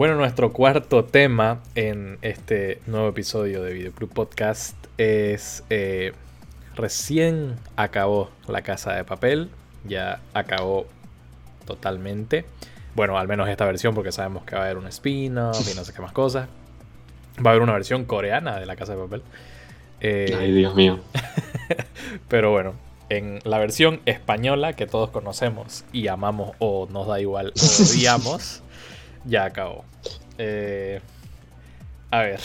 Bueno, nuestro cuarto tema en este nuevo episodio de Videoclub Podcast es eh, recién acabó La Casa de Papel, ya acabó totalmente. Bueno, al menos esta versión porque sabemos que va a haber un spin-off y no sé qué más cosas. Va a haber una versión coreana de La Casa de Papel. Eh, Ay, Dios mío. pero bueno, en la versión española que todos conocemos y amamos o nos da igual o odiamos, ya acabó. Eh, a ver.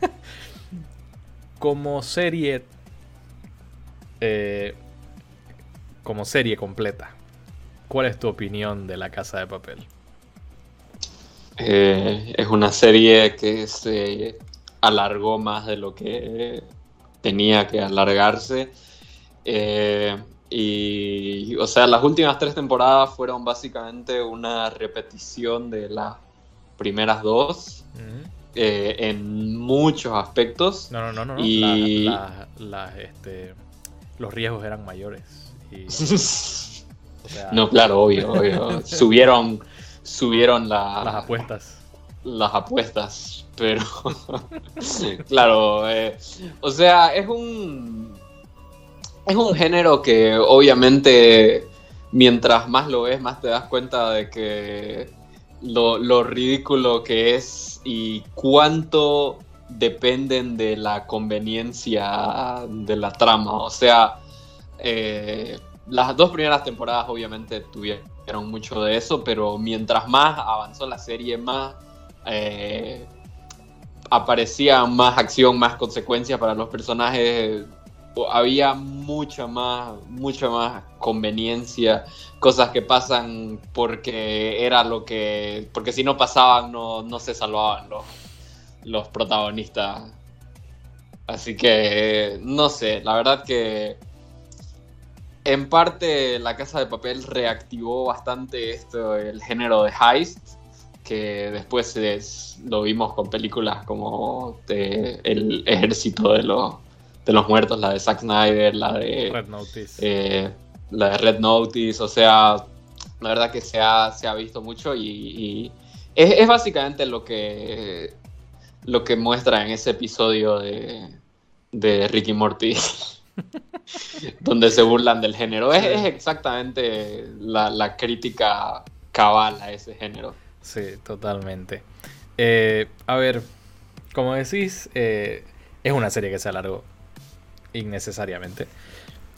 como serie. Eh, como serie completa. ¿Cuál es tu opinión de La Casa de Papel? Eh, es una serie que se alargó más de lo que tenía que alargarse. Y, o sea, las últimas tres temporadas fueron básicamente una repetición de las primeras dos eh, en muchos aspectos. No, no, no, no. Y... Este, los riesgos eran mayores. no, claro, obvio, obvio. subieron, subieron las apuestas. Las apuestas, pero claro, eh, o sea, es un es un género que obviamente mientras más lo ves, más te das cuenta de que lo, ridículo que es y cuánto dependen de la conveniencia de la trama. O sea, eh, las dos primeras temporadas obviamente tuvieron mucho de eso, pero mientras más avanzó la serie, más eh, aparecía más acción, más consecuencias para los personajes había mucha más, mucha más conveniencia, cosas que pasan porque era lo que, porque si no pasaban no, no se salvaban los, los protagonistas. Así que, no sé, la verdad que en parte la casa de papel reactivó bastante esto, el género de heist, que después lo vimos con películas como El ejército de los de los muertos, la de Zack Snyder, la de Red Notice. Eh, la de Red Notice, o sea, la verdad que se ha, se ha visto mucho y, es, básicamente lo que, lo que muestra en ese episodio de, de Ricky Morty, donde se burlan del género. Es, exactamente la, crítica cabal a ese género. Sí, totalmente. Eh, a ver, como decís, eh, es una serie que se alargó innecesariamente.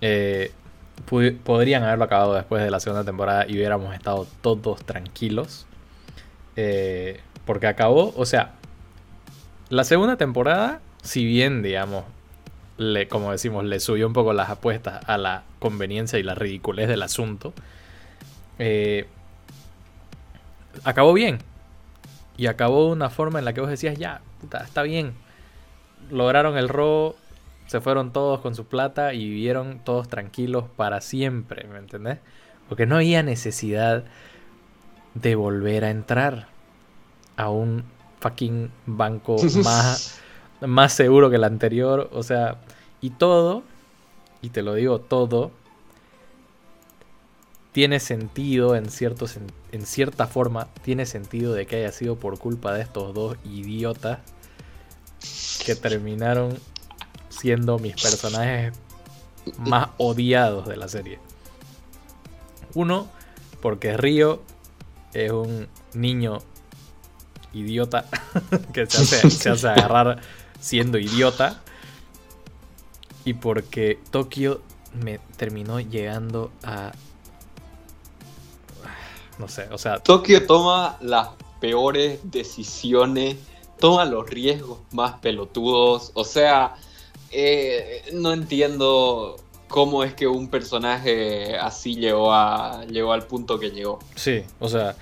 Eh, podrían haberlo acabado después de la segunda temporada y hubiéramos estado todos tranquilos. Eh, porque acabó, o sea, la segunda temporada, si bien, digamos, como decimos, le subió un poco las apuestas a la conveniencia y la ridiculez del asunto, eh, acabó bien. Y acabó de una forma en la que vos decías, ya, puta, está bien. Lograron el robo, se fueron todos con su plata y vivieron todos tranquilos para siempre, ¿me entendés? Porque no había necesidad de volver a entrar a un fucking banco más, más seguro que el anterior. O sea, y todo, y te lo digo todo, tiene sentido en, cierto, en cierta forma, tiene sentido de que haya sido por culpa de estos dos idiotas que terminaron siendo mis personajes más odiados de la serie. Uno, porque Río es un niño idiota que se hace, agarrar siendo idiota. Y porque Tokio me terminó llegando a... No sé, o sea... Tokio toma las peores decisiones, toma los riesgos más pelotudos, o sea, eh, no entiendo cómo es que un personaje así llegó, a, llegó al punto que llegó. Sí, o sea,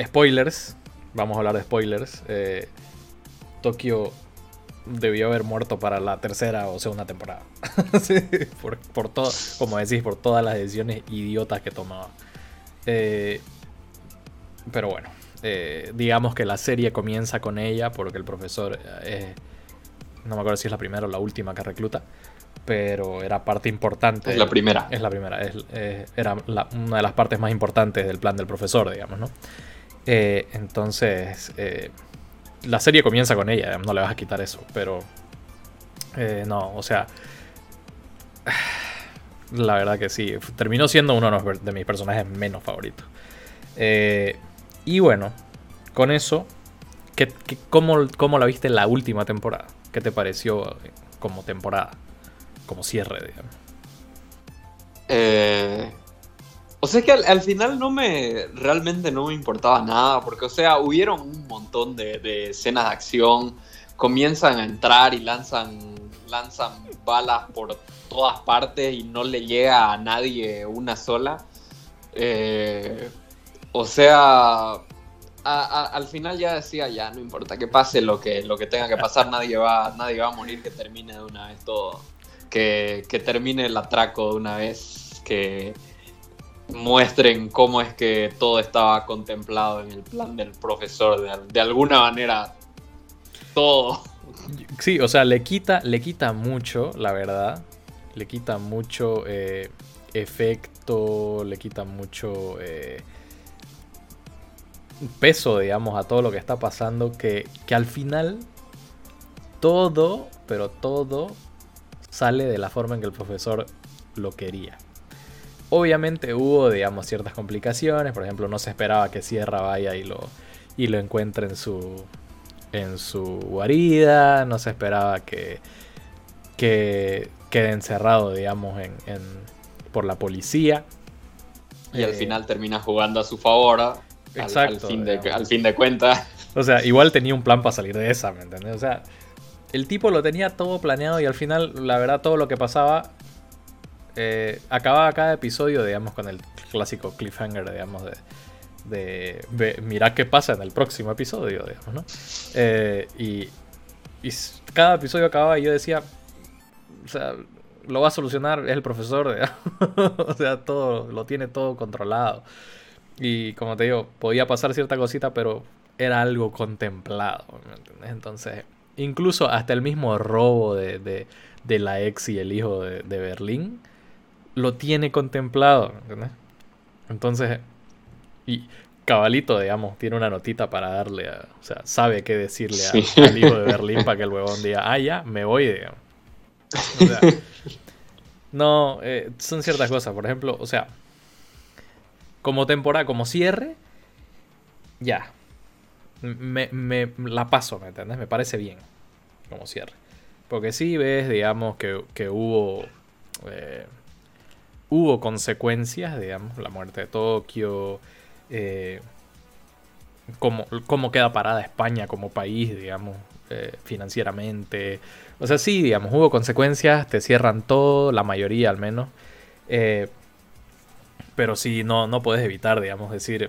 spoilers, vamos a hablar de spoilers. Eh, Tokio debió haber muerto para la tercera o segunda temporada. por, todo, como decís, por todas las decisiones idiotas que tomaba. Eh, pero bueno, digamos que la serie comienza con ella porque el profesor no me acuerdo si es la primera o la última que recluta, pero era parte importante. Es la primera. Es la primera, era una de las partes más importantes del plan del profesor, digamos, ¿no? Eh, entonces, eh, la serie comienza con ella, no le vas a quitar eso, pero eh, no, o sea, la verdad que sí, terminó siendo uno de mis personajes menos favoritos. y bueno, con eso, ¿qué, cómo, ¿cómo la viste la última temporada? ¿Qué te pareció como temporada? Como cierre, digamos. Eh, o sea que al, final no me. Realmente no me importaba nada. Porque, o sea, hubieron un montón de, escenas de acción. Comienzan a entrar y lanzan. lanzan balas por todas partes y no le llega a nadie una sola. Eh, o sea. Al final ya decía, ya, no importa que pase lo que, lo que tenga que pasar, nadie va, nadie va a morir, que termine de una vez todo. Que, que termine el atraco de una vez. Que, muestren cómo es que todo estaba contemplado en el plan del profesor, de, alguna manera, todo. Sí, o sea, le quita, le quita mucho, la verdad. Le quita mucho eh, efecto, le quita mucho eh, peso, digamos, a todo lo que está pasando. Que, que al final todo, pero todo sale de la forma en que el profesor lo quería. Obviamente hubo, digamos, ciertas complicaciones. Por ejemplo, no se esperaba que Sierra vaya y lo, y lo encuentre en su, en su guarida. No se esperaba que, que quede encerrado, digamos, en, por la policía. Y al eh, final termina jugando a su favor. Exacto. Al, fin, de, al fin de cuentas. O sea, igual tenía un plan para salir de esa, ¿me entiendes? O sea, el tipo lo tenía todo planeado y al final, la verdad, todo lo que pasaba eh, acababa cada episodio, digamos, con el clásico cliffhanger, digamos, de, de, mirar qué pasa en el próximo episodio, digamos, ¿no? Eh, y, y, cada episodio acababa y yo decía, o sea, lo va a solucionar, es el profesor, o sea, todo, lo tiene todo controlado. Y como te digo, podía pasar cierta cosita, pero era algo contemplado, ¿me Entonces, incluso hasta el mismo robo de, de, de la ex y el hijo de, de Berlín lo tiene contemplado, ¿entendés? Entonces, y cabalito, digamos, tiene una notita para darle, a, o sea, sabe qué decirle al hijo de Berlín para que el huevón diga, ah, ya, me voy, digamos. O sea, no, eh, son ciertas cosas, por ejemplo, o sea, como temporada, como cierre, ya, me, la paso, ¿me entiendes? Me parece bien como cierre. Porque sí ves, digamos, que, que hubo... Eh, hubo consecuencias, digamos, la muerte de Tokio, eh, cómo, queda parada España como país, digamos, eh, financieramente. O sea, sí, digamos, hubo consecuencias, te cierran todo, la mayoría al menos. Pero sí, no, no puedes evitar, digamos, decir,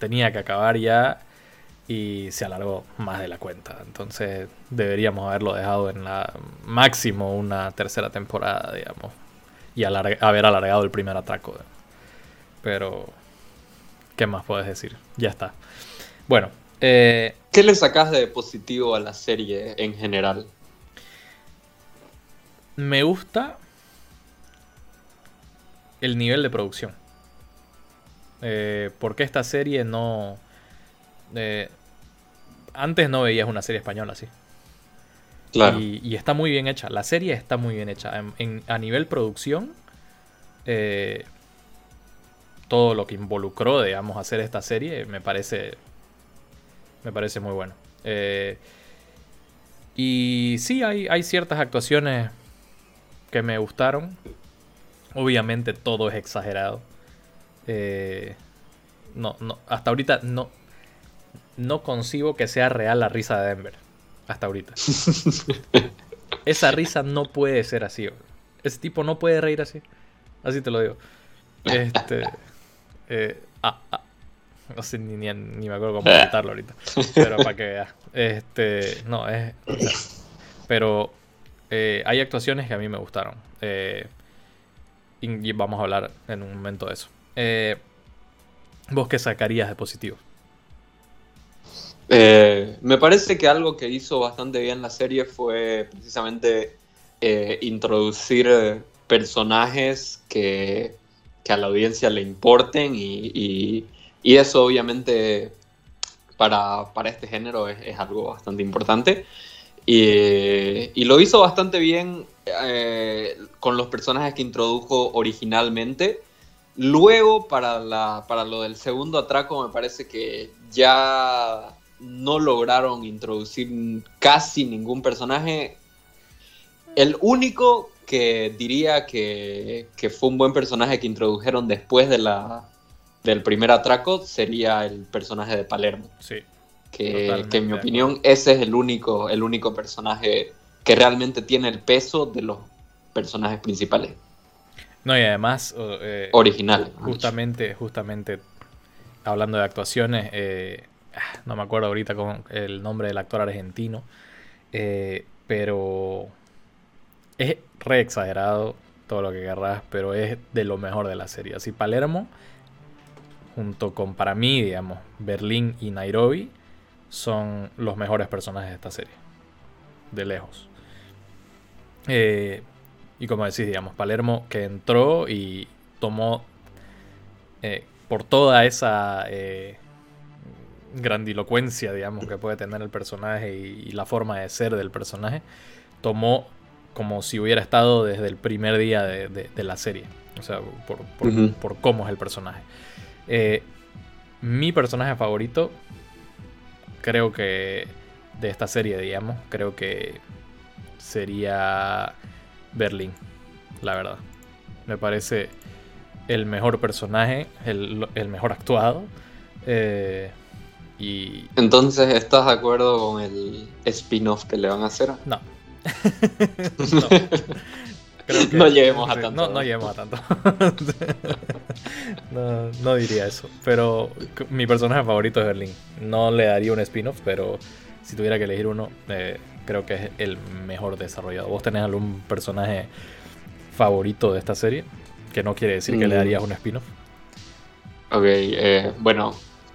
tenía que acabar ya y se alargó más de la cuenta. Entonces deberíamos haberlo dejado en la máximo una tercera temporada, digamos y haber alargado el primer atraco. Pero, ¿qué más puedes decir? Ya está. Bueno. Eh, ¿Qué le sacas de positivo a la serie en general? Me gusta el nivel de producción. Eh, porque esta serie no... Eh, antes no veías una serie española así. Y, está muy bien hecha. La serie está muy bien hecha. a nivel producción, eh, todo lo que involucró, digamos, hacer esta serie me parece. Me parece muy bueno. Eh, y sí, hay, hay ciertas actuaciones que me gustaron. Obviamente todo es exagerado. Eh, no, no, hasta ahorita no, no concibo que sea real la risa de Denver hasta ahorita. Esa risa no puede ser así. Ese tipo no puede reír así. Así te lo digo. Este. Eh, ah, ah. No sé ni, me acuerdo cómo gritarlo ahorita. Pero para que veas. Este. No, es. pero eh, hay actuaciones que a mí me gustaron. Eh, y vamos a hablar en un momento de eso. ¿Vos qué sacarías de positivo? Eh, me parece que algo que hizo bastante bien la serie fue precisamente eh, introducir personajes que, a la audiencia le importen y, Y eso obviamente para, para este género es, es, algo bastante importante. Y, y lo hizo bastante bien eh, con los personajes que introdujo originalmente. Luego, para, la, para lo del segundo atraco, me parece que ya no lograron introducir casi ningún personaje. El único que diría que, que, fue un buen personaje que introdujeron después de la, del primer atraco sería el personaje de Palermo. Sí. Que, que en mi opinión ese es el único, el único personaje que realmente tiene el peso de los personajes principales. No, y además... Eh, Original. Justamente, justamente, hablando de actuaciones, eh, ah, no me acuerdo ahorita con el nombre del actor argentino, eh, pero es re exagerado todo lo que querrás, pero es de lo mejor de la serie. Así Palermo, junto con para mí, digamos, Berlín y Nairobi, son los mejores personajes de esta serie. De lejos. Eh, y como decís, digamos, Palermo que entró y tomó eh, por toda esa eh, grandilocuencia, digamos, que puede tener el personaje y, la forma de ser del personaje, tomó como si hubiera estado desde el primer día de, la serie. O sea, por, por, cómo es el personaje. mi personaje favorito, creo que de esta serie, digamos, creo que sería Berlín, la verdad. Me parece el mejor personaje, el, mejor actuado. Eh, y... Entonces, ¿estás de acuerdo con el spin-off que le van a hacer? No. no. lleguemos a tanto. No, no lleguemos a tanto. no, diría eso. Pero mi personaje favorito es Berlín. No le daría un spin-off, pero si tuviera que elegir uno, eh, creo que es el mejor desarrollado. ¿Vos tenés algún personaje favorito de esta serie? Que no quiere decir que le mm. darías un spin-off. Ok, eh, bueno,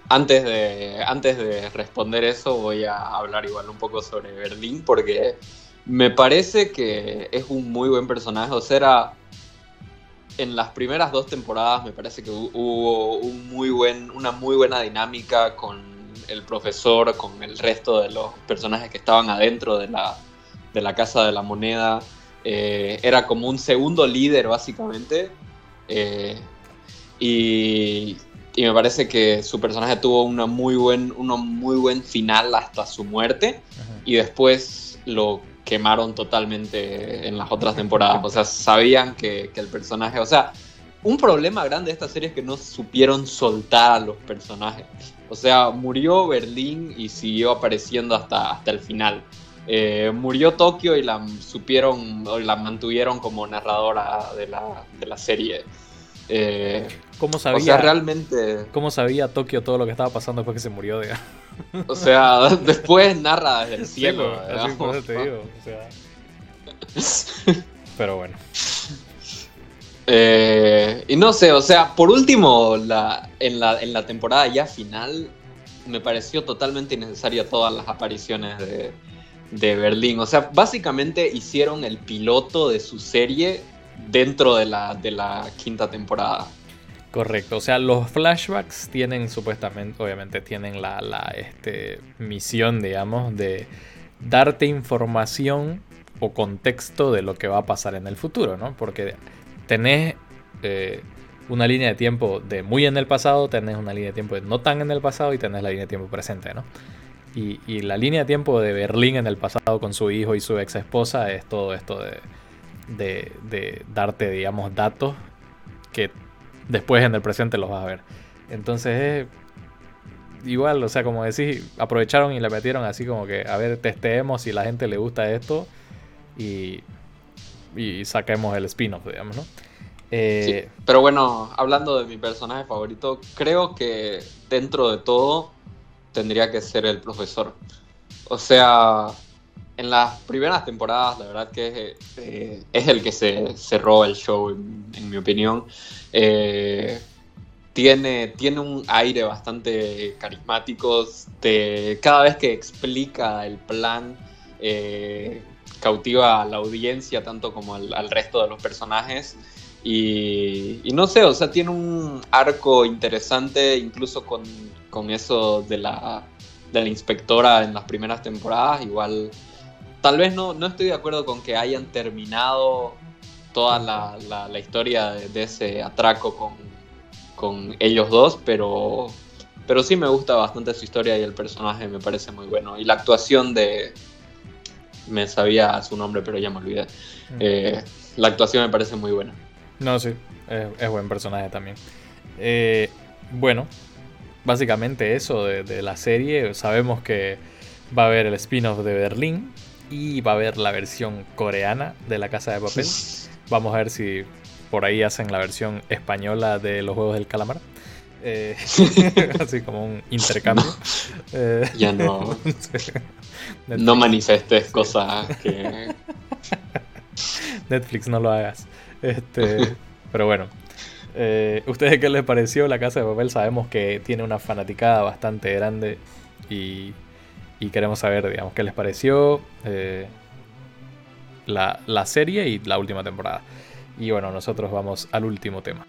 antes de, antes de responder eso voy a hablar igual un poco sobre Berlín porque me parece que es un muy buen personaje. O sea, era, en las primeras dos temporadas me parece que hubo un muy buen, una muy buena dinámica con el profesor con el resto de los personajes que estaban adentro de la, de la Casa de la Moneda. Eh, era como un segundo líder, básicamente. Eh, y, y, me parece que su personaje tuvo una muy buen, muy buen final hasta su muerte. Y después lo quemaron totalmente en las otras temporadas. O sea, sabían que, que el personaje. O sea, un problema grande de esta serie es que no supieron soltar a los personajes. O sea, murió Berlín y siguió apareciendo hasta, hasta el final. Eh, murió Tokio y la supieron, o la mantuvieron como narradora de la, de la serie. Eh, ¿Cómo sabía, o sea, realmente. ¿Cómo sabía Tokio todo lo que estaba pasando después que se murió? O sea, después narra desde el cielo. te digo. Pero bueno. Eh, y no sé, o sea, por último, en, la, en la temporada ya final, me pareció totalmente innecesaria todas las apariciones de, de Berlín. O sea, básicamente hicieron el piloto de su serie dentro de la, de la quinta temporada. Correcto, o sea, los flashbacks tienen supuestamente, obviamente tienen la, la este, misión, digamos, de darte información o contexto de lo que va a pasar en el futuro, ¿no? Porque tenés eh, una línea de tiempo de muy en el pasado, tenés una línea de tiempo de no tan en el pasado y tenés la línea de tiempo presente, ¿no? Y, la línea de tiempo de Berlín en el pasado con su hijo y su ex esposa es todo esto de, de, darte, digamos, datos que después en el presente los vas a ver. Entonces igual, o sea, como decís, aprovecharon y le metieron así como que, a ver, testeemos si la gente le gusta esto y y saquemos el spin-off, digamos, ¿no? Eh, pero bueno, hablando de mi personaje favorito, creo que dentro de todo tendría que ser el profesor. O sea, en las primeras temporadas, la verdad que eh, es el que se cerró el show, en, mi opinión. Eh, tiene, tiene un aire bastante carismático. De, cada vez que explica el plan, cautiva a la audiencia tanto como al, resto de los personajes. Y, no sé, o sea, tiene un arco interesante, incluso con, con eso de la, de inspectora en las primeras temporadas. Igual, tal vez no, no estoy de acuerdo con que hayan terminado toda la, la, historia de, ese atraco con, con ellos dos, pero, pero sí me gusta bastante su historia y el personaje me parece muy bueno. Y la actuación de... Me sabía su nombre, pero ya me olvidé. Mm. Eh, la actuación me parece muy buena. No, sí, es, buen personaje también. Eh, bueno, básicamente eso de, la serie. Sabemos que va a haber el spin-off de Berlín y va a haber la versión coreana de La Casa de Papel. Vamos a ver si por ahí hacen la versión española de los Juegos del Calamar. Eh, así como un intercambio. Eh, ya no. no manifestes cosas que. Netflix, no lo hagas. Este, pero bueno. Eh, ¿Ustedes qué les pareció La Casa de Papel? Sabemos que tiene una fanaticada bastante grande y, queremos saber, digamos, qué les pareció la, la serie y la última temporada. Y bueno, nosotros vamos al último tema.